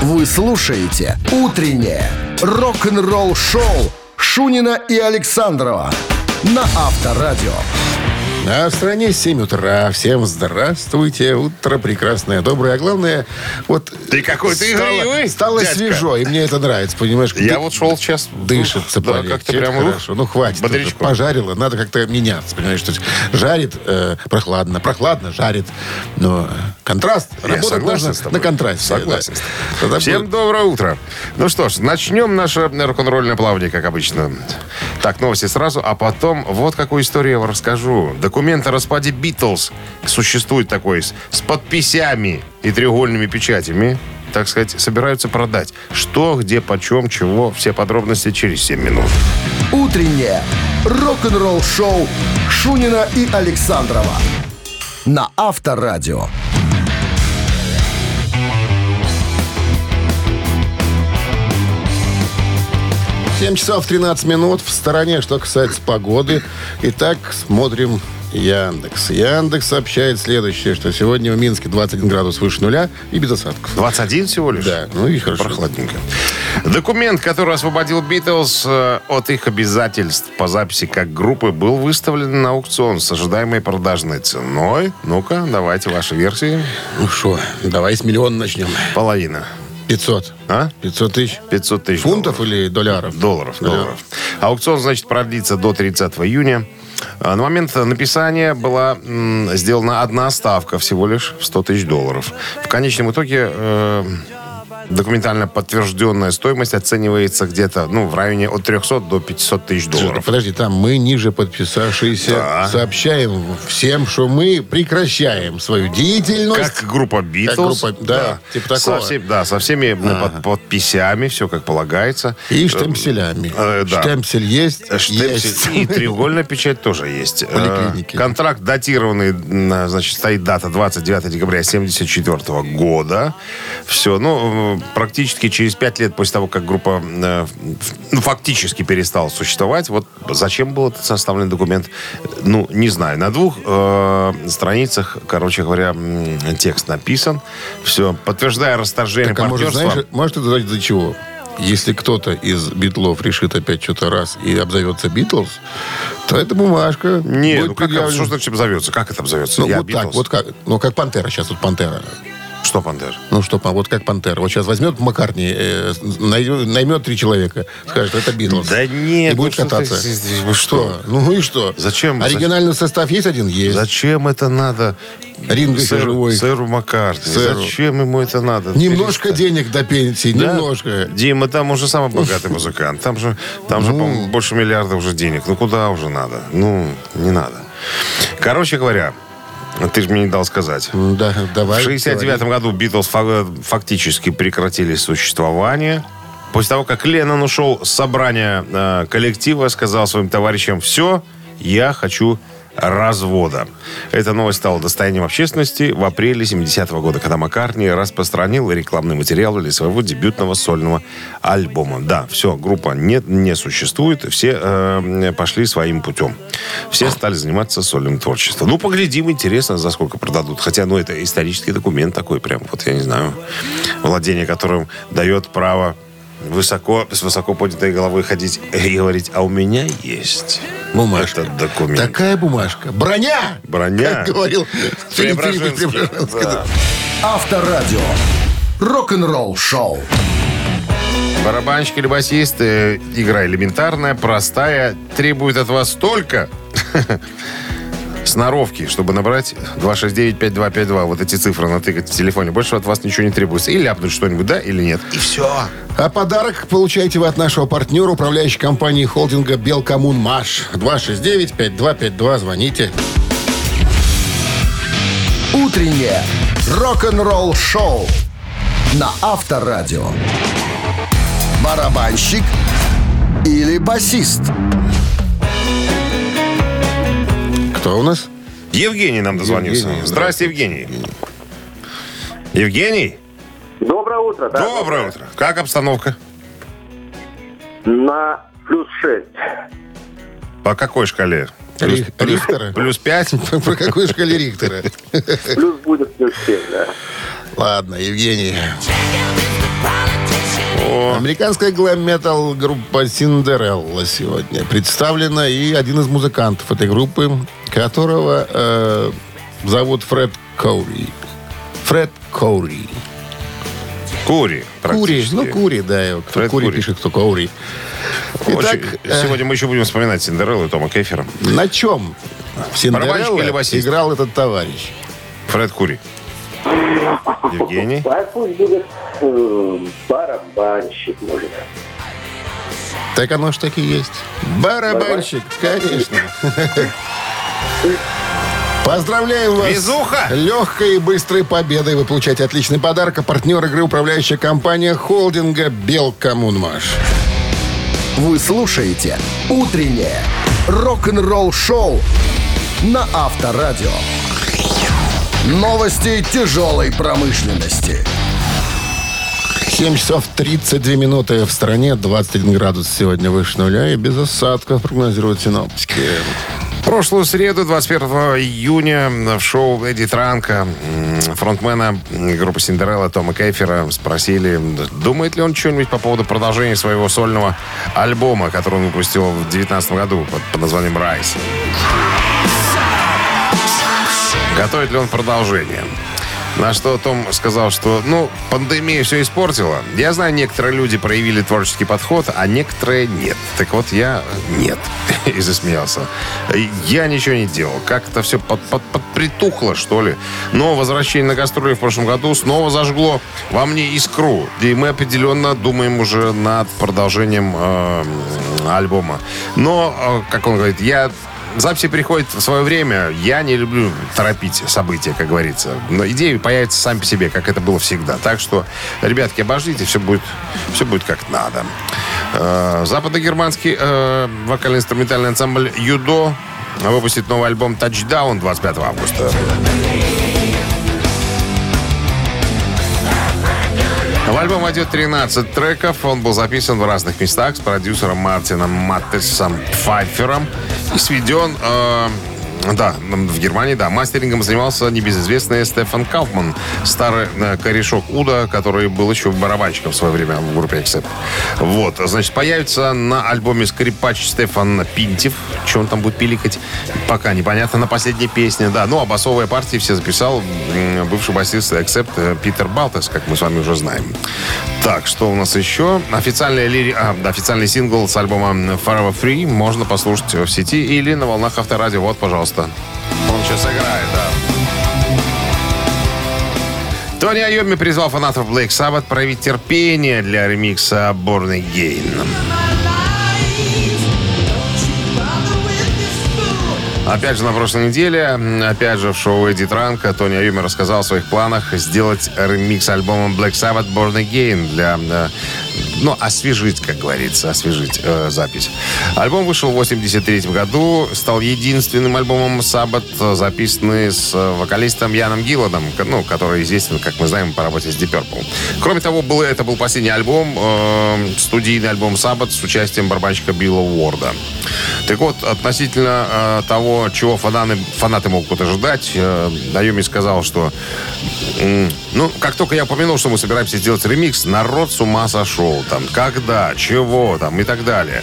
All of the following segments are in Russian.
Вы слушаете «Утреннее рок-н-ролл-шоу» Шунина и Александрова на Авторадио. А в стране 7 утра. Всем здравствуйте. Утро прекрасное, доброе. А главное, вот... Ты какой-то стало, игривый, стало дядька. свежо, и мне это нравится, понимаешь? Я Ды- вот шел сейчас. Дышится да, как-то прямо хорошо. Ну, хватит. бодрячком. Пожарило. Надо как-то меняться, понимаешь? То есть жарит э, прохладно, прохладно жарит. Но контраст. Я Работать согласен с тобой. на контрасте. Согласен. да. Тогда Всем будет- доброе утро. Ну что ж, начнем наше рок-н-ролльное плавание, как обычно. Так, новости сразу, а потом вот какую историю я вам расскажу. Документ о распаде Битлз существует такой с, с подписями и треугольными печатями. Так сказать, собираются продать. Что, где, почем, чего. Все подробности через 7 минут. «Утреннее рок-н-ролл-шоу» Шунина и Александрова на Авторадио. 7 часов 13 минут в стороне, что касается погоды. Итак, смотрим Яндекс. Яндекс сообщает следующее, что сегодня в Минске 21 градус выше нуля и без осадков. 21 всего лишь? Да, ну и хорошо. Прохладненько. Документ, который освободил Битлз э, от их обязательств по записи как группы, был выставлен на аукцион с ожидаемой продажной ценой. Ну-ка, давайте ваши версии. Ну что, давай с миллиона начнем. Половина. 500. А? 500 тысяч. 500 тысяч Фунтов долларов. или долларов? Долларов, Долларов. долларов. Аукцион, значит, продлится до 30 июня. А На момент написания была сделана одна ставка всего лишь в 100 тысяч долларов. В конечном итоге э, документально подтвержденная стоимость оценивается где-то ну, в районе от 300 до 500 тысяч долларов. Подожди, там мы ниже подписавшиеся Да. сообщаем всем, что мы прекращаем свою деятельность. Как группа Битлз. группа, да, типа такого. Со всем- да, со всеми э, под- подписями, все как полагается. И штемпелями. Э, да. Штемпель есть? Штемпель Есть. И треугольная печать тоже есть. Поликлиники. Э, Контракт датированный, значит, стоит дата 29 декабря 1974 года. Все, ну, э, практически через пять лет после того, как группа э, ну, фактически перестала существовать, вот зачем был этот составлен документ, ну, не знаю. На двух э, страницах, короче говоря, текст написан. Все, подтверждая расторжение Так, а может, знаешь, может это из-за чего? Если кто-то из битлов решит опять что-то раз и обзовется Битлз, то эта бумажка Не, будет ну как, предъявлена. что значит обзовется? Как это обзовется? Ну, Я вот Битлз? так, вот как, ну, как Пантера сейчас, вот Пантера. Что, Пантер? Ну, что, вот как Пантера. Вот сейчас возьмет Маккартни, э, най- наймет три человека, скажет, это Битлз. Да нет, И будет ну что кататься. ты- вы что? Ну и что? Зачем? Оригинальный состав есть один? Есть. Зачем это надо? Ринго Сэр- живой. Сэру Маккартни. Сэру. Зачем ему это надо? Немножко Перестань. денег до пенсии, Да? немножко. Дима, там уже самый богатый музыкант. Там же, там же Ну. по-моему, больше миллиарда уже денег. Ну, куда уже надо? Ну, не надо. Короче говоря, ты же мне не дал сказать. Да, давай. В 69 году Битлз фа- фактически прекратили существование. После того, как Леннон ушел с собрания э, коллектива, сказал своим товарищам, все, я хочу развода. Эта новость стала достоянием общественности в апреле 70-го года, когда Маккартни распространил рекламный материал для своего дебютного сольного альбома. Да, все, группа не, не существует, все э, пошли своим путем. Все стали заниматься сольным творчеством. Ну, поглядим, интересно, за сколько продадут. Хотя, ну, это исторический документ такой прям, вот я не знаю, владение которым дает право высоко, с высоко поднятой головой ходить и говорить, а у меня есть Бумажка. этот документ. Такая бумажка. Броня! Броня. Как говорил Преображенский. Преображенский. Да. Авторадио. Рок-н-ролл шоу. Барабанщик или басист, игра элементарная, простая, требует от вас только сноровки, чтобы набрать 269-5252. Вот эти цифры натыкать в телефоне. Больше от вас ничего не требуется. И ляпнуть что-нибудь, да или нет. И все. А подарок получаете вы от нашего партнера, управляющей компании холдинга «Белкоммунмаш». 269-5252. Звоните. Утреннее рок-н-ролл шоу на Авторадио. Барабанщик или басист? Кто у нас? Евгений нам дозвонился. Евгений, Здрасте, Евгений. Евгений, Доброе утро, да? доброе утро. Как обстановка? На плюс 6. По какой шкале? Плюс, Рих- плюс, Рихтера? плюс 5? Про какой шкале Рихтера? Плюс будет плюс 7, да. Ладно, Евгений. Американская глэм-метал группа Синдерелла сегодня представлена и один из музыкантов этой группы, которого э, зовут Фред Коури. Фред Коури. Кури, Кури, ну Кури, да, его кто Фред Кури Кури. пишет, кто Коури. Очень- Итак, э, Сегодня мы еще будем вспоминать Синдереллу и Тома Кефера. на чем в Барабанщик или Синдерелла играл этот товарищ? Фред Кури. Евгений. Пусть будет э, барабанщик, может. Так оно ж таки есть. Барабанщик, конечно. Поздравляем вас Везуха! легкой и быстрой победой. Вы получаете отличный подарок. А партнер игры управляющая компания холдинга «Белкоммунмаш». Вы слушаете «Утреннее рок-н-ролл-шоу» на Авторадио. Новости тяжелой промышленности. 7 часов 32 минуты в стране, 21 градус сегодня выше нуля и без осадков прогнозируют синоптики. Прошлую среду, 21 июня, в шоу Эдди Транка, фронтмена группы Синдерелла Тома Кейфера, спросили, думает ли он что-нибудь по поводу продолжения своего сольного альбома, который он выпустил в 2019 году под, под названием «Райс». Готовит ли он продолжение? На что Том сказал, что, ну, пандемия все испортила. Я знаю, некоторые люди проявили творческий подход, а некоторые нет. Так вот, я нет. И засмеялся. Я ничего не делал. Как-то все под, под, подпритухло, что ли. Но возвращение на гастроли в прошлом году снова зажгло во мне искру. И мы определенно думаем уже над продолжением э, альбома. Но, э, как он говорит, я Записи приходят в свое время. Я не люблю торопить события, как говорится. Но идеи появятся сами по себе, как это было всегда. Так что, ребятки, обождите, все будет, все будет как надо. Э, Западногерманский э, вокально-инструментальный ансамбль «Юдо» выпустит новый альбом «Тачдаун» 25 августа. В альбом войдет 13 треков. Он был записан в разных местах с продюсером Мартином Маттесом Пфайфером сведен... э, да, в Германии, да. Мастерингом занимался небезызвестный Стефан Кауфман, старый э, корешок Уда, который был еще барабанщиком в свое время в группе Accept. Вот, значит, появится на альбоме скрипач Стефан Пинтев. Что он там будет пиликать, пока непонятно. На последней песне, да. Ну, а басовые партии все записал бывший басист Accept э, Питер Балтес, как мы с вами уже знаем. Так, что у нас еще? Официальный, лири... а, да, официальный сингл с альбома Forever Free можно послушать в сети или на волнах авторадио. Вот, пожалуйста. Он сейчас играет, да. Тони Айоми призвал фанатов Black Sabbath проявить терпение для ремикса Born Again. Опять же, на прошлой неделе, опять же, в шоу Эдди Транка Тони Айоми рассказал о своих планах сделать ремикс альбома Black Sabbath Born Again для, э, ну, освежить, как говорится, освежить э, запись. Альбом вышел в 83 году, стал единственным альбомом Sabbath, э, записанный с э, вокалистом Яном Гилладом, ну, который известен, как мы знаем, по работе с Deep Purple. Кроме того, был, это был последний альбом, э, студийный альбом Sabbath с участием барабанщика Билла Уорда. Так вот, относительно э, того, чего фанаты, фанаты могут ожидать, э, Айоми сказал, что ну, как только я упомянул, что мы собираемся сделать ремикс, народ с ума сошел. Там, когда, чего, там, и так далее.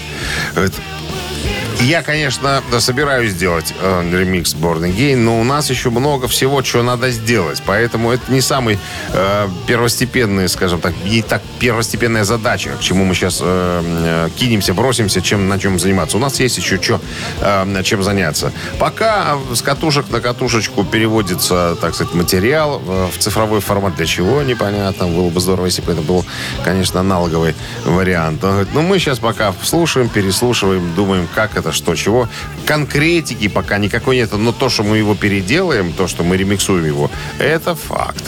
Я, конечно, собираюсь сделать э, ремикс Born Again, но у нас еще много всего, чего надо сделать. Поэтому это не самый э, первостепенный, скажем так, не так первостепенная задача, к чему мы сейчас э, э, кинемся, бросимся, чем, на чем заниматься. У нас есть еще что, э, чем заняться. Пока с катушек на катушечку переводится, так сказать, материал э, в цифровой формат. Для чего, непонятно. Было бы здорово, если бы это был, конечно, аналоговый вариант. Он говорит, ну, мы сейчас пока слушаем, переслушиваем, думаем, как это, что, чего. Конкретики пока никакой нет, но то, что мы его переделаем, то, что мы ремиксуем его, это факт.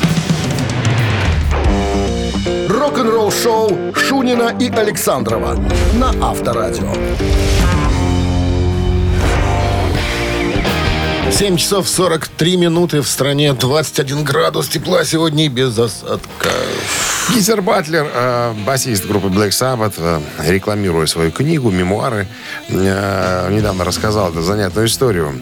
Рок-н-ролл-шоу Шунина и Александрова на Авторадио. 7 часов 43 минуты в стране, 21 градус тепла сегодня и без осадка. Гизер Батлер, э, басист группы Black Sabbath, э, рекламируя свою книгу, мемуары, э, недавно рассказал эту занятную историю.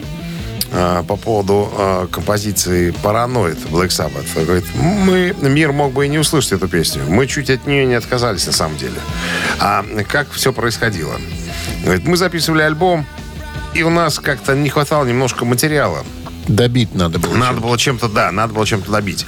э, по поводу э, композиции «Параноид» Black Sabbath. Говорит, мы, мир мог бы и не услышать эту песню. Мы чуть от нее не отказались на самом деле. А как все происходило? Говорит, мы записывали альбом, и у нас как-то не хватало немножко материала. Добить надо было. Надо было чем-то, да, надо было чем-то добить.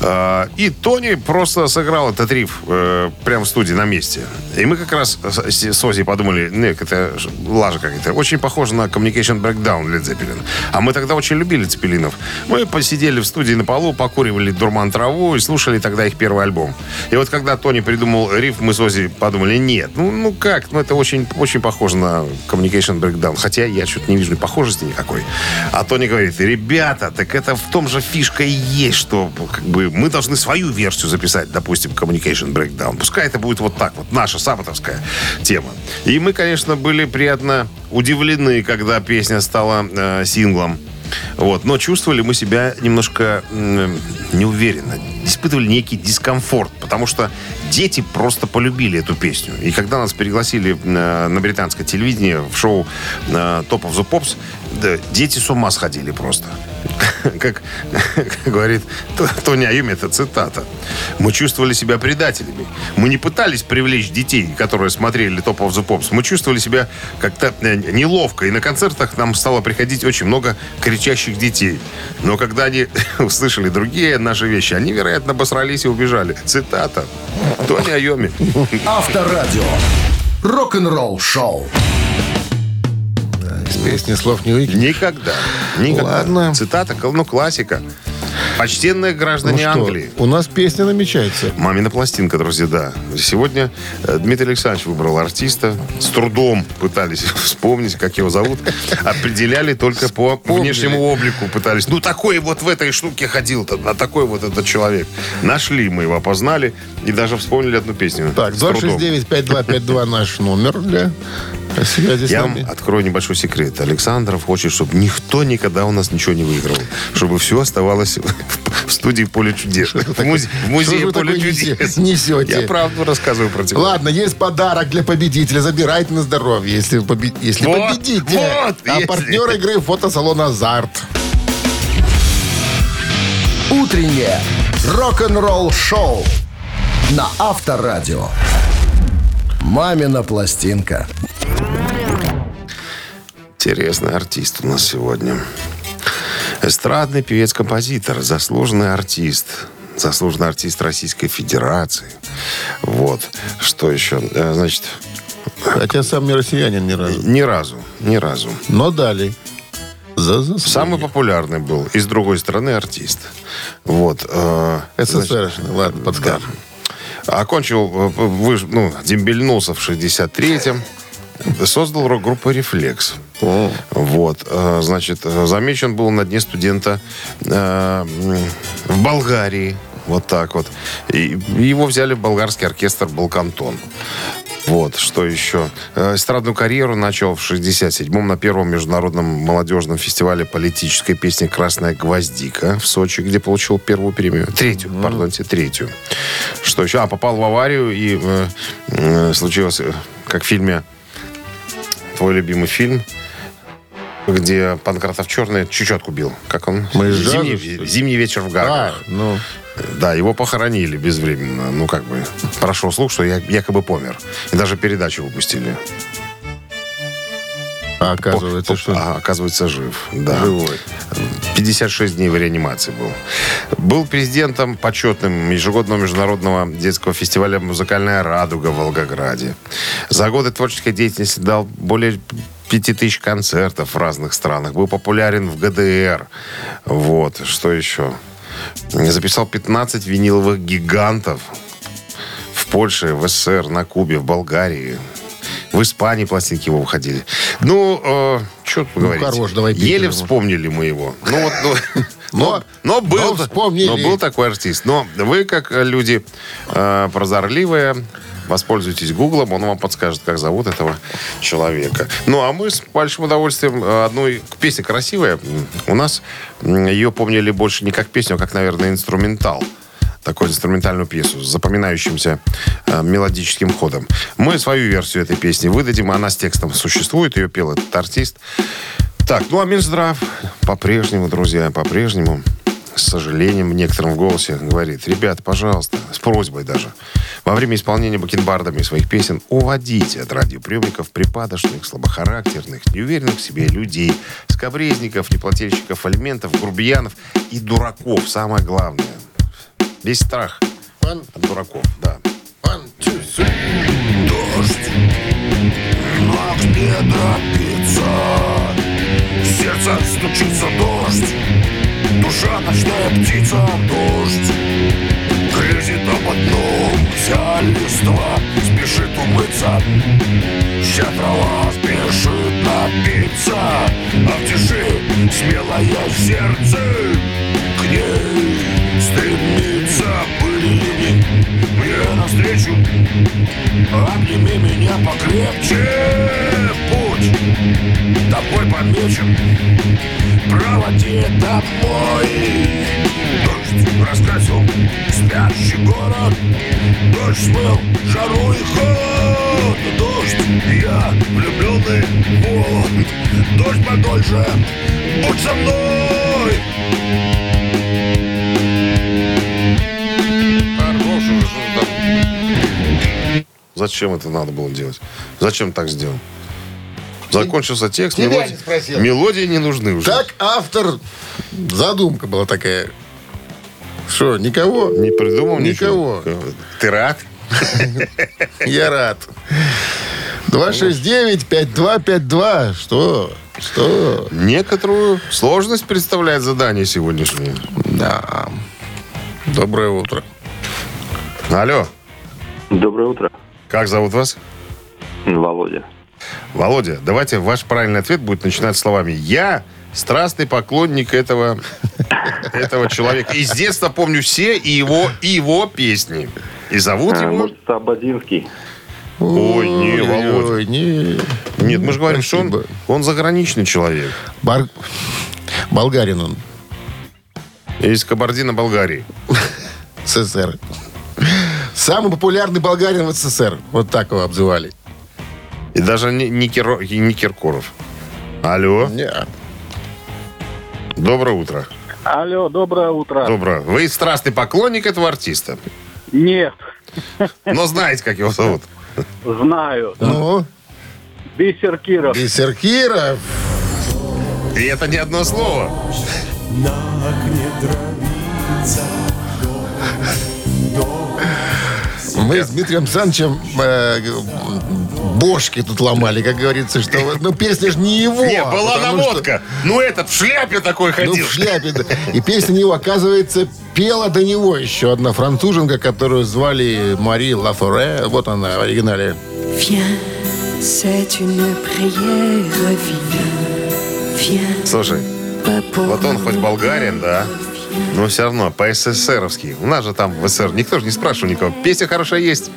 Э, И Тони просто сыграл этот риф э, прямо в студии на месте. И мы как раз с Ози подумали, нет, это лажа какая-то. Очень похоже на Communication Breakdown Led Zeppelin. А мы тогда очень любили Цепелинов. Мы посидели в студии на полу, покуривали дурман траву и слушали тогда их первый альбом. И вот когда Тони придумал риф, мы с Ози подумали, нет, ну, ну как, ну это очень, очень похоже на Communication Breakdown. Хотя я что-то не вижу похожести никакой. А Тони говорит, ребята, так это в том же фишка и есть, что как бы мы должны свою версию записать, допустим, Communication Breakdown. Пускай это будет вот так вот, наша саппортовская тема. И мы, конечно, были приятно удивлены, когда песня стала э, синглом. Вот. Но чувствовали мы себя немножко м, неуверенно. Испытывали некий дискомфорт, потому что дети просто полюбили эту песню. И когда нас пригласили э, на британское телевидение в шоу э, Top of the дети с ума сходили просто. Как говорит Тони Айоми, это цитата. Мы чувствовали себя предателями. Мы не пытались привлечь детей, которые смотрели Top of the. Мы чувствовали себя как-то э, неловко. И на концертах нам стало приходить очень много кричащих детей. Но когда они услышали другие наши вещи, они, вероятно, обосрались и убежали. Цитата. Тони Айоми. Авторадио. Рок-н-ролл шоу. Из песни слов не выкинь. Никогда. Никогда. Ладно. Цитата, ну, классика. Почтенные Ну граждане что, Англии. у нас песня намечается. Мамина пластинка, друзья, да. Сегодня э, Дмитрий Александрович выбрал артиста. С трудом пытались вспомнить, как его зовут. Определяли только по внешнему облику. Пытались. Ну, такой вот в этой штуке ходил-то. На такой вот этот человек. Нашли мы его, опознали. И даже вспомнили одну песню. Так, С трудом. 269-5252 наш номер для Я вам открою небольшой секрет. Александров хочет, чтобы никто никогда у нас ничего не выиграл. Чтобы все оставалось в студии «Поле чудес». В музе- в музее «Поле чудес». несете? Я правду рассказываю про тебя. Ладно, есть подарок для победителя. Забирайте на здоровье, если, побе- если Вот, победите. вот, а если. партнер игры фотосалон «Азарт». Утреннее рок-н-ролл шоу на Авторадио. Мамина пластинка. Интересный артист у нас сегодня. Эстрадный певец-композитор, заслуженный артист. Заслуженный артист Российской Федерации. Вот. Что еще? Э, Значит, Хотя сам не россиянин ни разу. ни разу, ни разу. Но дали. За заслуги. Самый популярный был. И с другой стороны артист. Вот. э, значит, СССР. Ладно, подскажем. Окончил, э, выш- ну, дембельнулся в 63-м. Создал рок-группу «Рефлекс». О, Вот, э, значит, э, замечен был на дне студента э, в Болгарии. Вот так вот. И его взяли в болгарский оркестр «Балкантон». Вот, что еще? Э, Эстрадную карьеру начал в 67-м на первом международном молодежном фестивале политической песни «Красная гвоздика» в Сочи, где получил первую премию. Третью, пардонте, третью. Что еще? А, попал в аварию и э, э, случилось, э, как в фильме твой любимый фильм, где Панкратов Черный чечетку бил. Как он? Мы зимний, ли? зимний вечер в а, Гаграх. ну, Да, его похоронили безвременно. Ну, как бы, прошел слух, что я якобы помер. И даже передачу выпустили. а оказывается, По- что А, оказывается, жив. Да. живой. 56 дней в реанимации был. Был президентом почетным ежегодного международного детского фестиваля «Музыкальная радуга» в Волгограде. За годы творческой деятельности дал более 5000 концертов в разных странах. Был популярен в ГДР. Вот. Что еще? Записал 15 виниловых гигантов в Польше, в СССР, на Кубе, в Болгарии. В Испании пластинки его выходили. Ну, что тут говорить. хорош, давай Еле Питер, вспомнили мы его. Ну, вот, ну, Но- но, был, но но был такой артист. Но вы, как люди э, прозорливые, воспользуйтесь Гуглом, он вам подскажет, как зовут этого человека. Ну, а мы с большим удовольствием э, одну песня красивая. У нас ее помнили больше не как песню, а как, наверное, инструментал такую инструментальную пьесу с запоминающимся э, мелодическим ходом. Мы свою версию этой песни выдадим, она с текстом существует, ее пел этот артист. Так, ну а Минздрав по-прежнему, друзья, по-прежнему, с сожалением в некотором голосе говорит, ребят, пожалуйста, с просьбой даже, во время исполнения бакенбардами своих песен уводите от радиоприемников припадочных, слабохарактерных, неуверенных в себе людей, скобрезников, неплательщиков алиментов, грубиянов и дураков, самое главное. Весь страх One, от дураков, да. one, two, three. Дождь, но где торопиться? Сердце стучится дождь, душа ночная птица, дождь. Грязит об одном вся листва, спешит умыться. Вся трава спешит напиться, а в тиши смелое сердце к ней стремится. Были мне навстречу, Обними меня покрепче Путь тобой помечен Проводи домой Дождь раскрасил спящий город Дождь смыл жару и холод Дождь, я влюбленный вот Дождь подольше, будь со мной. Зачем это надо было делать? Зачем так сделал? Закончился текст, Тебя мелодии, не спросил. мелодии не нужны уже. Так автор, задумка была такая. Что, никого? Не придумал Никого. ничего? Ты рад? Я рад. 269-5252. Что? Что? Некоторую сложность представляет задание сегодняшнее. Да. Доброе утро. Алло, Доброе утро, как зовут вас? Володя. Володя, давайте ваш правильный ответ будет начинать словами «Я страстный поклонник этого, этого человека. И с детства помню все и его, и его песни. И зовут А, его... может, Сабадинский? Ой, не, Володя. Ой, не. Нет, мы же говорим, что он, он заграничный человек. Бар- Болгарин он. Из Кабардино-Балгарии. СССР. Самый популярный болгарин в СССР. Вот так его обзывали. И даже не, не, Киро- не Киркоров. Алло, Не. доброе утро. Алло, доброе утро. Доброе. Вы страстный поклонник этого артиста. Нет, Но знаете, как его зовут? знаю. Ну, Бисер Киров. Бисеркиров. И это не одно слово. Мы с Дмитрием Александровичем э, бошки тут ломали, как говорится, что ну песня же не его. Не, была потому что- наводка. Ну, этот в шляпе такой Ну, ходил. в шляпе. да. И песня не его, оказывается, пела до него еще одна француженка, которую звали Мари Лафоре. Вот она в оригинале. Слушай, вот он хоть болгарин, да. Но все равно по-СССРовски. У нас же там в СССР никто же не спрашивал никого. Песня хорошая есть.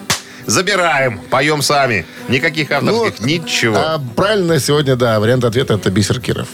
Забираем, поем сами. Никаких авторских, ничего. А правильно сегодня, да, вариант ответа это Бисер Киров.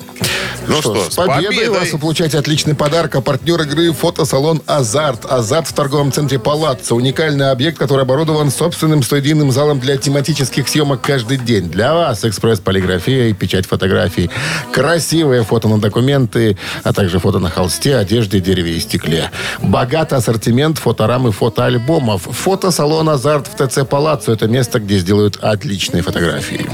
Ну что, с с победой, победой. вас вы получаете отличный подарок. А партнер игры фотосалон «Азарт». «Азарт» в торговом центре «Палаццо». Уникальный объект, который оборудован собственным студийным залом для тематических съемок каждый день. Для вас экспресс-полиграфия и печать фотографий. Красивые фото на документы, а также фото на холсте, одежде, дереве и стекле. Богатый ассортимент фоторам и фотоальбомов. Фотосалон «Азарт» в ТЦ «Палаццо» – это место, где сделают отличные фотографии.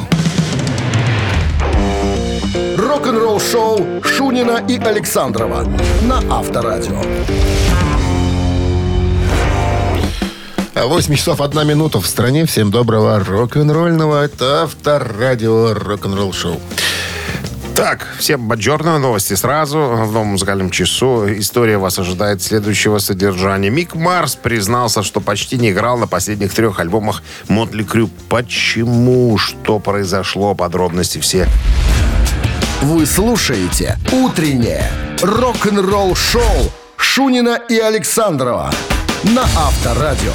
Рок-н-ролл шоу Шунина и Александрова на Авторадио. 8 часов 1 минута в стране. Всем доброго рок-н-ролльного. Это авторадио рок-н-ролл шоу. Так, всем баджорные новости сразу. В новом музыкальном часу история вас ожидает следующего содержания. Мик Марс признался, что почти не играл на последних трех альбомах Мотли Крю. Почему? Что произошло? Подробности все. Вы слушаете «Утреннее рок-н-ролл шоу» Шунина и Александрова на Авторадио.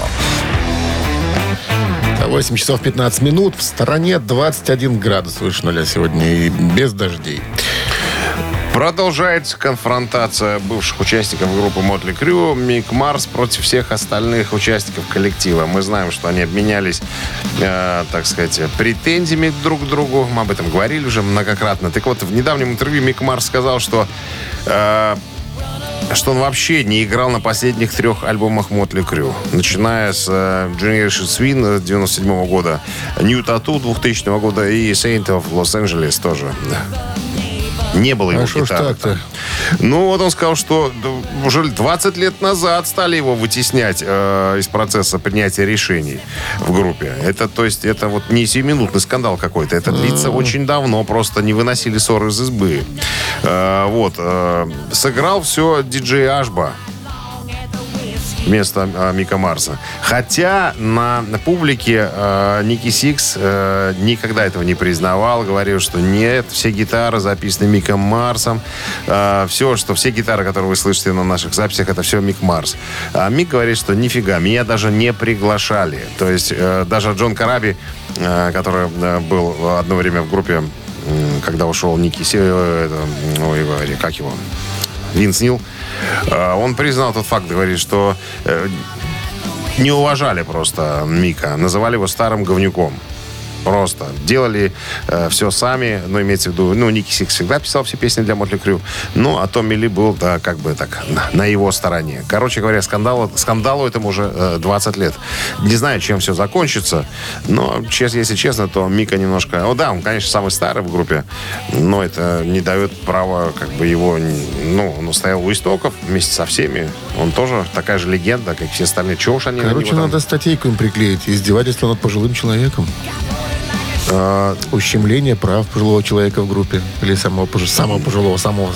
8 часов 15 минут. В стороне 21 градус выше нуля сегодня и без дождей. Продолжается конфронтация бывших участников группы Мотли Крю Мик Марс против всех остальных участников коллектива. Мы знаем, что они обменялись, э, так сказать, претензиями друг к другу. Мы об этом говорили уже многократно. Так вот, в недавнем интервью Мик Марс сказал, что э, что он вообще не играл на последних трех альбомах Мотли Крю. Начиная с э, Generation Swing 97 года, New Tattoo 2000 года и Saint of Los Angeles тоже. Не было его А что гитары. так-то? Ну, вот он сказал, что уже 20 лет назад стали его вытеснять э, из процесса принятия решений в группе. Это, то есть, это вот не сиюминутный скандал какой-то. Это длится очень давно. Просто не выносили ссоры из избы. Э, вот. э, сыграл все диджей Ашба вместо э, Мика Марса. Хотя на, публике э, Ники Сикс э, никогда этого не признавал. Говорил, что нет, все гитары записаны Миком Марсом. Э, все, что все гитары, которые вы слышите на наших записях, это все Мик Марс. А Мик говорит, что нифига, меня даже не приглашали. То есть э, даже Джон Караби, э, который э, был одно время в группе, м, когда ушел Ники э, это, ой, как его? Винс Нил, э, он признал тот факт, говорит, что э, не уважали просто Мика, называли его старым говнюком. Просто. Делали э, все сами, но имеется в виду, ну, Ники Сикс всегда писал все песни для Mötley Crüe, ну, а Томми Ли был, да, как бы так, на, на его стороне. Короче говоря, скандалу, скандалу этому уже э, 20 лет. Не знаю, чем все закончится, но, честно, если честно, то Мика немножко... О, да, он, конечно, самый старый в группе, но это не дает права, как бы, его... Ну, он стоял у истоков вместе со всеми. Он тоже такая же легенда, как все остальные. Чего уж они на Короче, него там- надо статейку им приклеить. Издевательство над пожилым человеком. А, Ущемление прав пожилого человека в группе. Или самого, пож- самого пожилого, самого...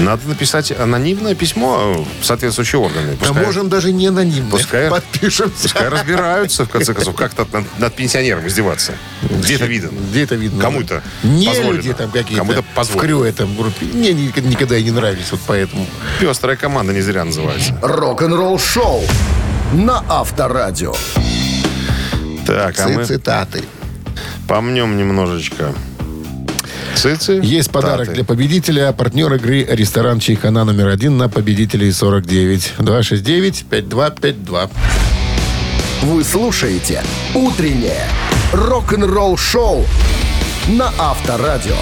Надо написать анонимное письмо э, в соответствующие органы. Да Пускай, можем даже не анонимно. Пускай- Подпишемся. пускай разбираются, в конце концов, как то над, над пенсионером издеваться. Где это видно? Где это видно? Кому-то Не позволено. люди там какие-то. Кому-то В позволено. крю этом группе. Мне ни- никогда и не нравились, вот поэтому. Пестрая команда не зря называется. Рок-н-ролл шоу на Авторадио. Так, а мы Цитаты. Помнем немножечко. Цицы. Есть подарок Таты. для победителя. Партнер игры ресторан Чайхана номер один на победителей 49. 269-5252. Вы слушаете «Утреннее рок-н-ролл-шоу» на Авторадио.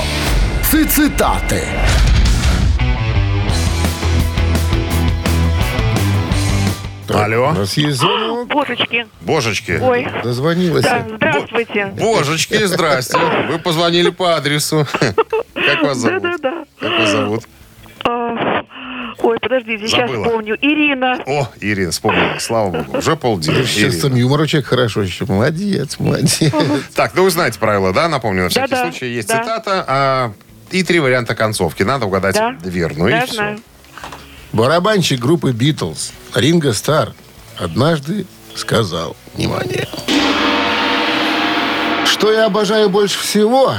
Цитаты. Алло. У нас есть звонок. Божечки. Божечки. Ой. Дозвонилась. Да, здравствуйте. Божечки, здрасте. Вы позвонили по адресу. Как вас зовут? Да-да-да. Как вас зовут? А, Ой, подождите, сейчас Забыла. помню. Ирина. О, Ирина, вспомнила. Слава богу. Уже полдня. С чувством Ирина. юмора человек хорошо еще. Молодец, молодец. Так, ну вы знаете правила, да? Напомню, на всякий Да-да, случай. Есть да. цитата а, и три варианта концовки. Надо угадать Да. верную. Да, и все. знаю. Барабанщик группы Битлз Ринго Стар однажды сказал, внимание, что я обожаю больше всего.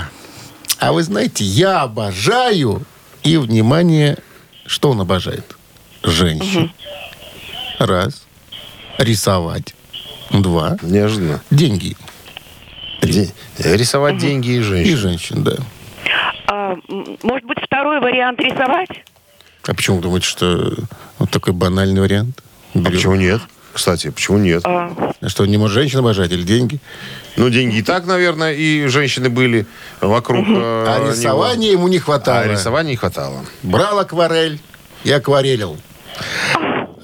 А вы знаете, я обожаю и, внимание, что он обожает? Женщин. Раз. Рисовать. Два. Неожиданно. Деньги. Де- Рисовать деньги и И женщин. женщин, да. А, может быть, второй вариант рисовать? А почему вы думаете, что вот такой банальный вариант? А Берем. почему нет? Кстати, почему нет? А, А Что, не может женщина обожать или деньги? Ну, деньги и так, наверное, и женщины были вокруг э, А него. рисования ему не хватало. А рисования не хватало. Брал акварель и акварелил.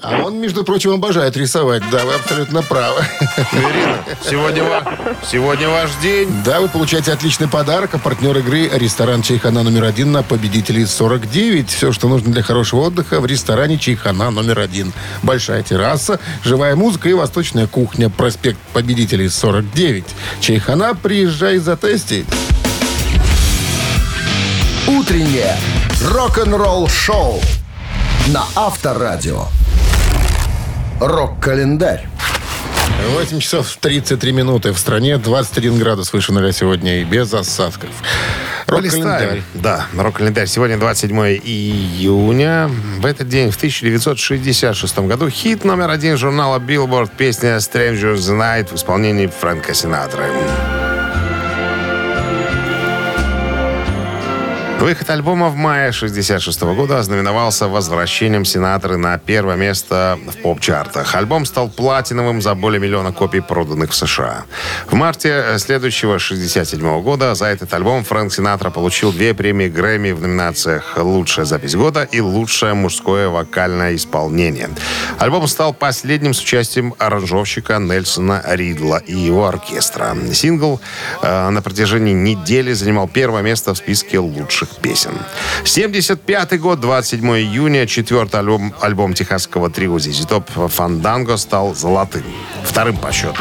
А он, между прочим, обожает рисовать. Да, вы абсолютно правы. Ирина, сегодня, ва- сегодня ваш день. Да, вы получаете отличный подарок. А партнер игры ресторан Чайхана номер один на победителей 49. Все, что нужно для хорошего отдыха в ресторане Чайхана номер один. Большая терраса, живая музыка и восточная кухня. Проспект победителей 49. Чайхана, приезжай затести. «Утреннее рок-н-ролл-шоу» на Авторадио. Рок-календарь. 8 часов 33 минуты. В стране 21 градус выше нуля сегодня и без осадков. Рок-календарь. Да, рок-календарь. Сегодня 27 июня. В этот день, в 1966 году, хит номер один журнала Billboard песня «Stranger's Night» в исполнении Фрэнка Синатры. Выход альбома в мае 66 года ознаменовался возвращением Синатры на первое место в поп-чартах. Альбом стал платиновым за более миллиона копий, проданных в США. В марте следующего 67 года за этот альбом Фрэнк Синатра получил две премии Грэмми в номинациях «Лучшая запись года» и «Лучшее мужское вокальное исполнение». Альбом стал последним с участием аранжировщика Нельсона Ридла и его оркестра. Сингл э, на протяжении недели занимал первое место в списке лучших песен. 75 год, 27 июня, четвертый альбом, альбом техасского трио ZZ Top «Фанданго» стал золотым. Вторым по счету.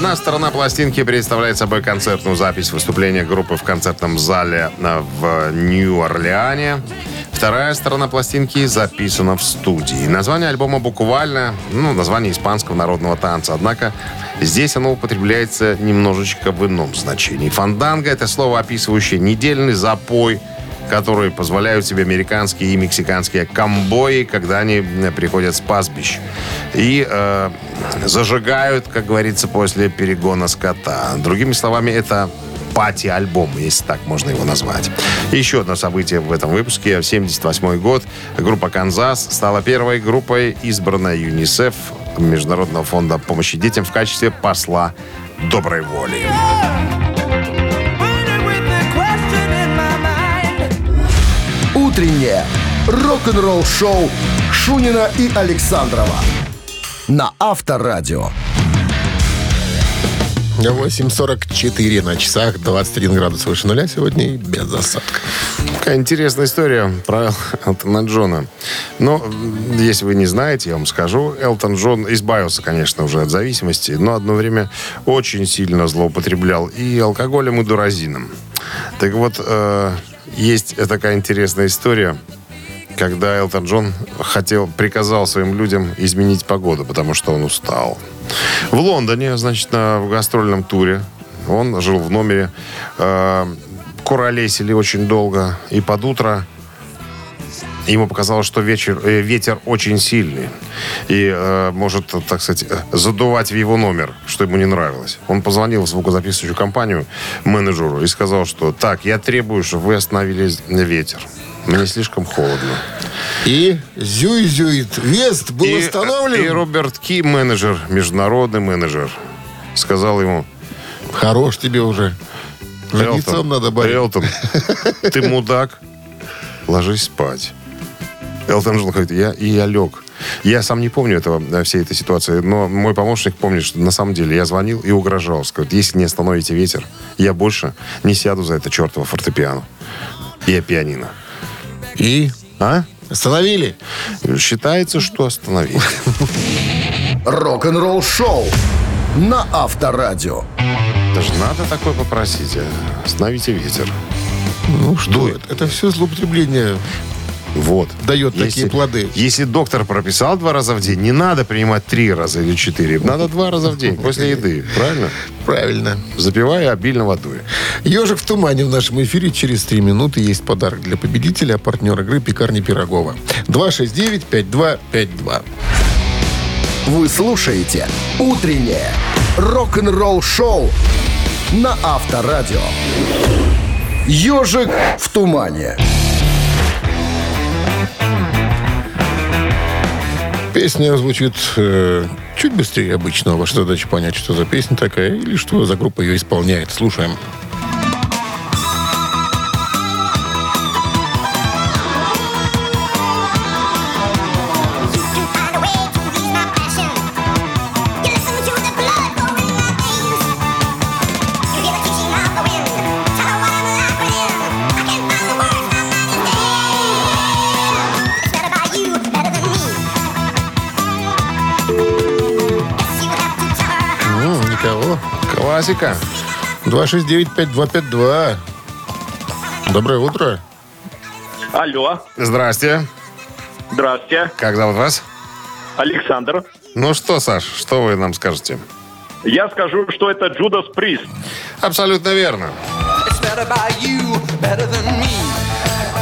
Одна сторона пластинки представляет собой концертную запись выступления группы в концертном зале э, в Нью-Орлеане. Вторая сторона пластинки записана в студии. Название альбома буквально, ну, название испанского народного танца. Однако здесь оно употребляется немножечко в ином значении. Фанданго – это слово, описывающее недельный запой, которые позволяют себе американские и мексиканские комбои, когда они э, приходят с пастбищ. И э, зажигают, как говорится, после перегона скота. Другими словами, это пати-альбом, если так можно его назвать. Еще одно событие в этом выпуске. 78 год. Группа «Канзас» стала первой группой, избранной ЮНИСЕФ, Международного фонда помощи детям, в качестве посла доброй воли. Утреннее рок-н-ролл-шоу Шунина и Александрова на Авторадио. 8.44 на часах, 21 градус выше нуля сегодня и без осадков. Такая интересная история про Элтона Джона. Но, если вы не знаете, я вам скажу, Элтон Джон избавился, конечно, уже от зависимости, но одно время очень сильно злоупотреблял и алкоголем, и дуразином. Так вот, э, есть такая интересная история, когда Элтон Джон хотел, приказал своим людям изменить погоду, потому что он устал. В Лондоне, значит, на гастрольном туре, он жил в номере, э, куролесили очень долго, и под утро ему показалось, что вечер, э, ветер очень сильный и э, может, так сказать, задувать в его номер, что ему не нравилось. Он позвонил в звукозаписывающую компанию менеджеру и сказал, что так, я требую, чтобы вы остановили ветер. Мне слишком холодно. И зюй-зюит. Вест был и, установлен. и Роберт Ки, менеджер, международный менеджер, сказал ему, Хорош тебе уже. Жнецом надо болеть. Элтон, ты мудак, ложись спать. Элтон Джон говорит, я, и я лег. Я сам не помню этого, э, всей этой ситуации, но мой помощник помнит, что на самом деле я звонил и угрожал. Сказал, если не остановите ветер, я больше не сяду за это чертово фортепиано. Я пианино. И А? остановили. Считается, что остановили. Рок-н-ролл-шоу на Авторадио. Даже надо такое попросить. а? Остановите ветер. Ну что, это, это все злоупотребление Вот. дает такие плоды. Если доктор прописал два раза в день, не надо принимать три раза или четыре. Надо два раза в день после еды. Правильно? Правильно. Запивая обильно водой. Ежик в тумане в нашем эфире. Через три минуты есть подарок для победителя, а партнер игры «Пекарни Пирогова». 269-5252. Вы слушаете «Утреннее рок-н-ролл-шоу» на Авторадио. «Ежик в тумане». Песня звучит э, чуть быстрее обычного. Ваша задача понять, что за песня такая или что за группа ее исполняет. Слушаем. М, никого. Классика. 269-5252. Доброе утро. Алло, Здрасте. здравствуйте. Как зовут вас? Александр. Ну что, Саш, что вы нам скажете? Я скажу, что это Джудас Прист. Абсолютно верно.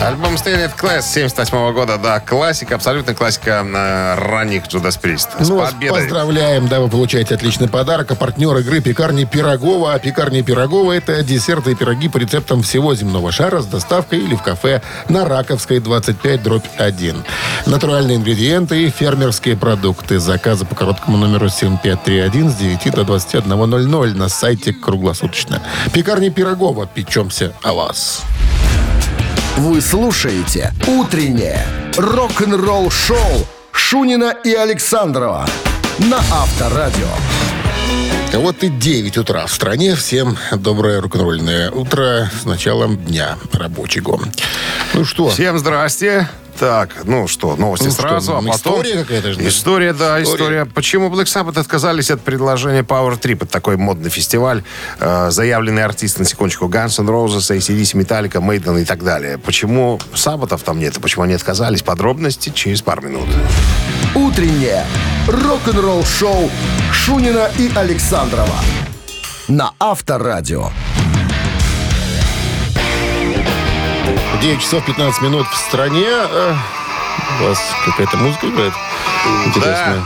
Альбом Stained Class 78 года, да, классика, абсолютно классика э, ранних Judas Priest. С Ну, победой. поздравляем, да, вы получаете отличный подарок. А партнер игры «Пекарни Пирогова». А «Пекарни Пирогова» — это десерты и пироги по рецептам всего земного шара с доставкой или в кафе на Раковской, 25, дробь 1. Натуральные ингредиенты и фермерские продукты. Заказы по короткому номеру 7531 с 9 до 21.00 на сайте круглосуточно. «Пекарни Пирогова». Печемся о вас. Вы слушаете «Утреннее рок-н-ролл-шоу» Шунина и Александрова на Авторадио. Вот и 9 утра в стране. Всем доброе рок-н-ролльное утро с началом дня рабочего. Ну что, Всем здрасте. Так, ну что, новости Ну что, сразу, а ну, потом... история какая-то же, История, да, История. история. Почему Black Sabbath отказались от предложения Power Trip? Это такой модный фестиваль. Э, заявленные артисты, на секундочку, Guns N' Roses, ACDC, Metallica, Maiden и так далее. Почему Саббатов там нет? и Почему они отказались? Подробности через пару минут. Утреннее рок-н-ролл-шоу Шунина и Александрова на Авторадио. 9 часов 15 минут в стране. Э, У вас какая-то музыка играет? Интересная.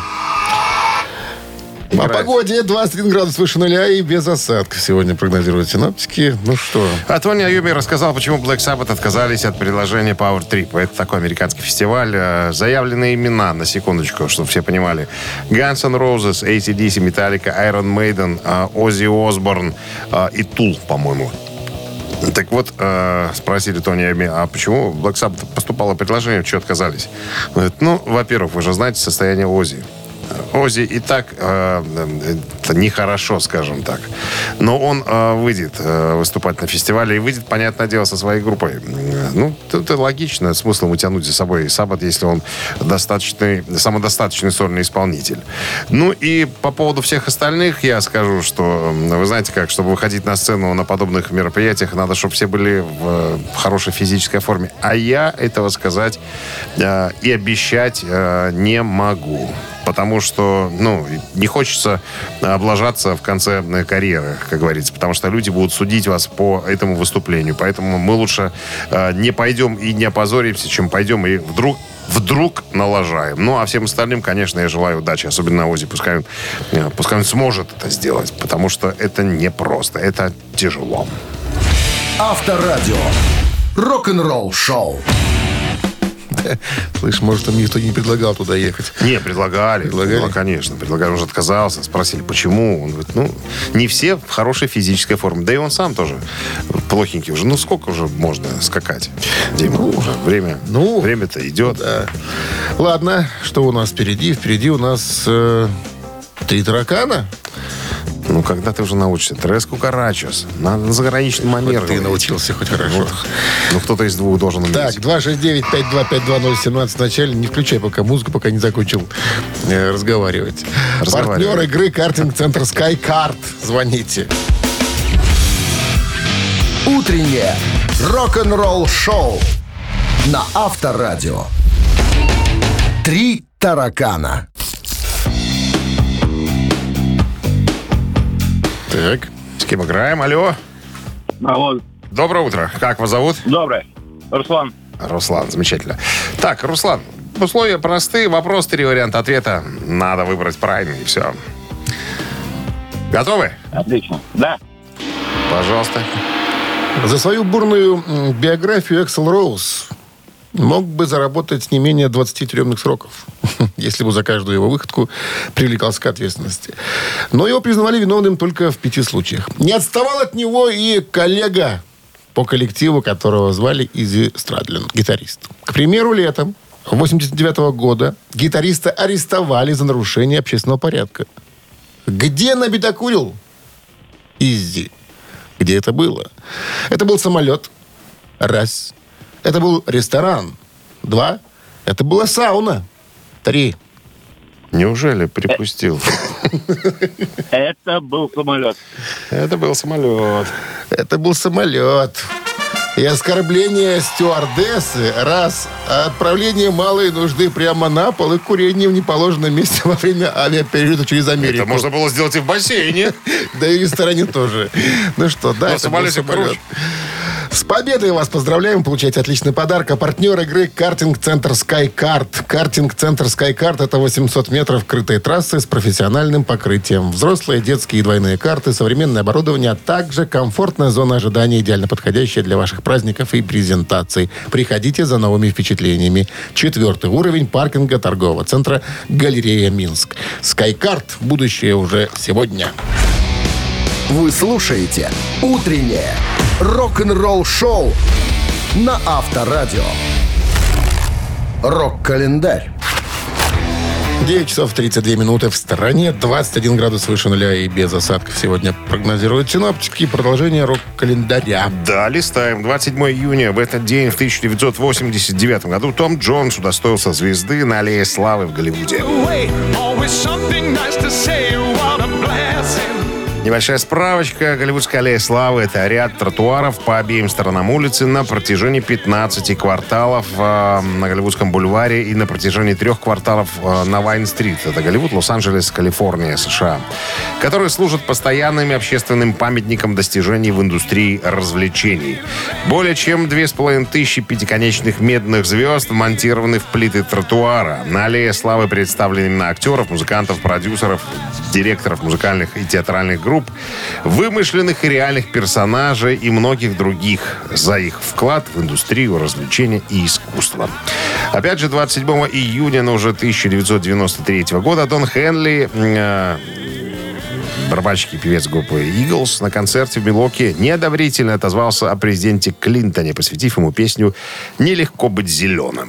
О Играет. погоде 21 градус выше нуля и без осадков сегодня прогнозируют синоптики. Ну что, А Тони Айоби рассказал, почему Black Sabbath отказались от предложения Power Trip. Это такой американский фестиваль. Э, Заявленные имена, на секундочку, чтобы все понимали. Guns N' Roses, ACDC, Metallica, Iron Maiden, э, Осборн э, и Тул, по-моему. Так вот, э, спросили Тони Айоби, а почему Black Sabbath поступало предложение, что отказались? Он говорит, ну, во-первых, вы же знаете состояние Оззи. Ози и так э, это нехорошо, скажем так. Но он э, выйдет э, выступать на фестивале и выйдет, понятное дело, со своей группой. Э, Ну, это логично, смыслом утянуть за собой Саббат, если он достаточный, самодостаточный сольный исполнитель. Ну и по поводу всех остальных я скажу, что, вы знаете как, чтобы выходить на сцену на подобных мероприятиях, надо, чтобы все были в, э, в хорошей физической форме. А я этого сказать э, и обещать э, не могу. Потому что, ну, не хочется облажаться в конце э, карьеры, как говорится. Потому что люди будут судить вас по этому выступлению. Поэтому мы лучше э, не пойдем и не опозоримся, чем пойдем и вдруг вдруг налажаем. Ну, а всем остальным, конечно, я желаю удачи. Особенно Ози. Пускай он, э, пускай он сможет это сделать. Потому что это непросто. Это тяжело. Авторадио. Рок-н-ролл-шоу. слышь, может, там никто не предлагал туда ехать. Не, предлагали. Предлагали? Ну, конечно, предлагали. Он же отказался. Спросили, почему. Он говорит, ну, не все в хорошей физической форме. Да и он сам тоже плохенький уже. Ну, сколько уже можно скакать, Дима? уже время, ну, время-то идет. Да. Ладно, что у нас впереди? Впереди у нас э, три таракана. Ну, когда ты уже научишься? Трес Кукарачос. Надо на заграничный манер. Ты научился хоть хорошо. Вот. Ну, кто-то из двух должен уметь. Так, 269-5252017 в начале. Не включай пока музыку, пока не закончил э, разговаривать. Разговаривай. Партнер игры картинг-центр SkyCard. Звоните. Утреннее рок-н-ролл-шоу на Авторадио. Три таракана. Так. С кем играем? Алло. Алло, Доброе утро. Как вас зовут? доброе. Руслан. Руслан, замечательно. Так, Руслан, условия простые. Вопрос, три варианта ответа. Надо выбрать правильный, и все. Готовы? Отлично. Да. Пожалуйста. За свою бурную биографию Эксел Роуз мог бы заработать не менее 20 тюремных сроков, если бы за каждую его выходку привлекался к ответственности. Но его признавали виновным только в пяти случаях. Не отставал от него и коллега по коллективу, которого звали Изи Страдлин, гитарист. К примеру, летом 89 года гитариста арестовали за нарушение общественного порядка. Где набедокурил? Изи. Где это было? Это был самолет. Раз. Это был ресторан. Два. Это была сауна. Три. Неужели припустил? Это был самолет. Это был самолет. Это был самолет. И оскорбление стюардессы, раз, а отправление малой нужды прямо на пол и курение в неположенном месте во время авиаперелета через Америку. Это можно было сделать и в бассейне. Да и в ресторане тоже. Ну что, да, это был самолет. С победой вас поздравляем. Получаете отличный подарок. А партнер игры «Картинг-центр SkyKart». «Картинг-центр SkyKart» — это 800 метров крытой трассы с профессиональным покрытием. Взрослые, детские и двойные карты, современное оборудование, а также комфортная зона ожидания, идеально подходящая для ваших праздников и презентаций. Приходите за новыми впечатлениями. Четвертый уровень паркинга торгового центра «Галерея Минск». «SkyKart» — будущее уже сегодня. Вы слушаете «Утреннее рок-н-ролл-шоу» на Авторадио. Рок-календарь. 9 часов 32 минуты в стороне, 21 градус выше нуля и без осадков сегодня прогнозируют синоптики. Продолжение рок-календаря. Да, листаем. 27 июня. В этот день, в 1989 году, Том Джонс удостоился звезды на Аллее Славы в Голливуде. Небольшая справочка. Голливудская аллея славы – это ряд тротуаров по обеим сторонам улицы на протяжении 15 кварталов э, на Голливудском бульваре и на протяжении трех кварталов э, на Вайн-стрит. Это Голливуд, Лос-Анджелес, Калифорния, США. Которые служат постоянным общественным памятником достижений в индустрии развлечений. Более чем 2500 пятиконечных медных звезд монтированы в плиты тротуара. На аллее славы представлены имена актеров, музыкантов, продюсеров, директоров музыкальных и театральных групп, вымышленных и реальных персонажей и многих других за их вклад в индустрию развлечения и искусства. Опять же, 27 июня, но уже 1993 года Дон Хенли э, барабанщик и певец группы Eagles на концерте в Милоке неодобрительно отозвался о президенте Клинтоне, посвятив ему песню «Нелегко быть зеленым».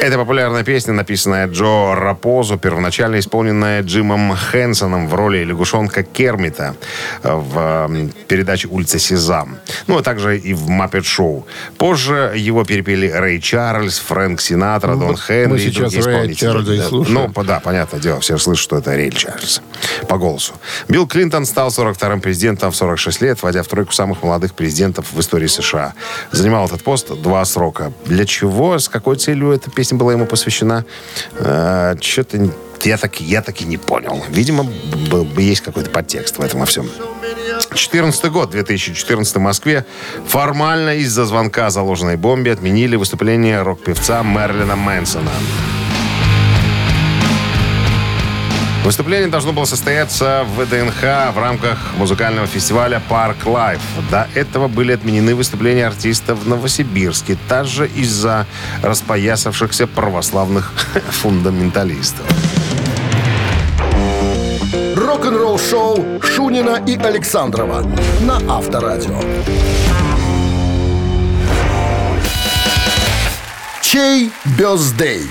Это популярная песня, написанная Джо Рапозо, первоначально исполненная Джимом Хэнсоном в роли лягушонка Кермита в передаче «Улица Сезам». Ну, а также и в «Маппет Шоу». Позже его перепели Рэй Чарльз, Фрэнк Синатра, Ну, Дон вот Хенли мы и сейчас другие исполнители. Чарльза и слушаем. Ну, да, понятное дело, все слышат, что это Рэй Чарльз по голосу. Билл Клинтон стал 42-м президентом в 46 лет, войдя в тройку самых молодых президентов в истории США. Занимал этот пост два срока. Для чего, с какой целью эта песня была ему посвящена, что-то я так, я так и не понял. Видимо, был бы есть какой-то подтекст в этом во всем. 14 год, 2014 в Москве. Формально из-за звонка о заложенной бомбе отменили выступление рок-певца Мэрилина Мэнсона. Выступление должно было состояться в ВДНХ в рамках музыкального фестиваля «Park Live». До этого были отменены выступления артиста в Новосибирске, также из-за распоясавшихся православных фундаменталистов. Рок-н-ролл-шоу Шунина и Александрова на Авторадио. Чей бездей?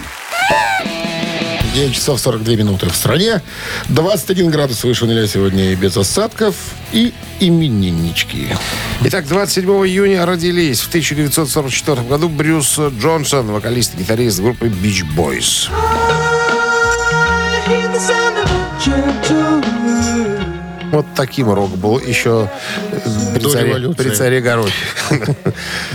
9 часов 42 минуты в стране. 21 градус выше нуля сегодня и без осадков. И имениннички. Итак, 27 июня родились в 1944 году Брюс Джонсон, вокалист и гитарист группы Beach Boys. Вот таким рок был еще при До царе, революции. при царе Горохе.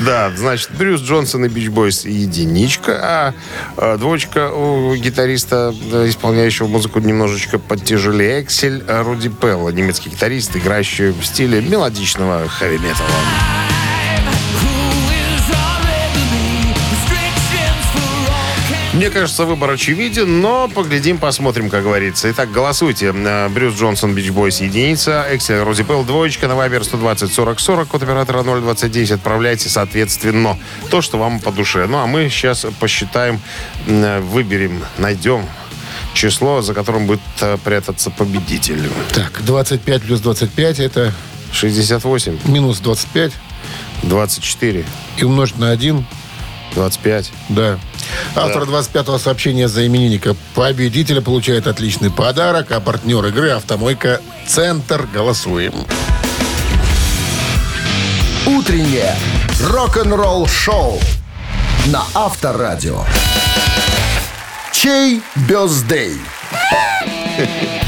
Да, значит, Брюс Джонсон и Бич Бойс единичка, а э, двоечка у гитариста, исполняющего музыку немножечко потяжелее. Эксель Руди Пелла, немецкий гитарист, играющий в стиле мелодичного хэви-металла. Мне кажется, выбор очевиден, но поглядим, посмотрим, как говорится. Итак, голосуйте. Э, Брюс Джонсон, Бич Бойс, единица. Эксель, Рози Пелл, двоечка. На Вайбер 120 40 40. Код оператора 029. Отправляйте, соответственно, то, что вам по душе. Ну, а мы сейчас посчитаем, выберем, найдем число, за которым будет э, прятаться победитель. Так, 25 плюс 25 это 68, минус 25 24, и умножить на 1. 25. Да. Автор 25-го сообщения за именинника победителя получает отличный подарок, а партнер игры «Автомойка Центр». Голосуем. Утреннее рок-н-ролл-шоу на Авторадио. Чей birthday?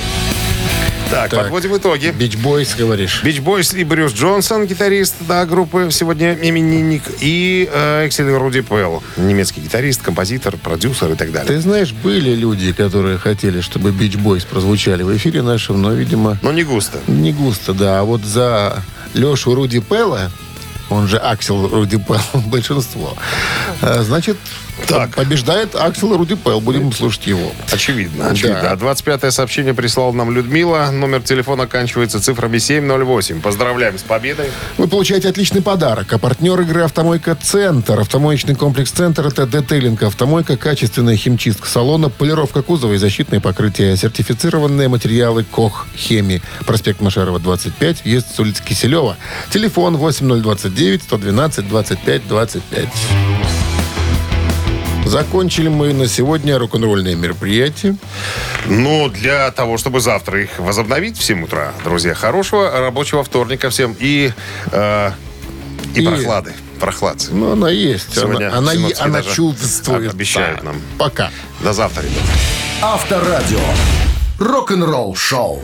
Так, Так. подводим итоги. Beach Boys, говоришь. Beach Boys и Брюс Джонсон, гитарист да, группы сегодня именинник, и э, Эксель Руди Пелл, немецкий гитарист, композитор, продюсер и так далее. Ты знаешь, были люди, которые хотели, чтобы Beach Boys прозвучали в эфире нашем, но, видимо, Но не густо. не густо, да. А вот за Лешу Руди Пелла, он же Аксел Руди Пелл, большинство, э, значит, Так. побеждает Аксел Руди Пелл. Будем слушать его. Очевидно, очевидно. Да. А 25-е сообщение прислал нам Людмила. Номер телефона оканчивается цифрами 708. Поздравляем с победой. Вы получаете отличный подарок. А партнер игры «Автомойка Центр». Автомоечный комплекс «Центр» — это детейлинг «Автомойка», качественная химчистка салона, полировка кузова и защитное покрытие. Сертифицированные материалы «Кох Хеми». Проспект Машарова, 25, въезд с улицы Киселева. Телефон 8029 112 25 25. Закончили мы на сегодня рок-н-ролльное мероприятие. Ну, для того, чтобы завтра их возобновить в 7 утра, друзья, хорошего рабочего вторника всем и, э, и, И- прохлады. Прохладцы. Ну, она есть. Сегодня она она, она чувствует. обещают Да. нам. Пока. До завтра, ребята. Авторадио. Рок-н-ролл шоу.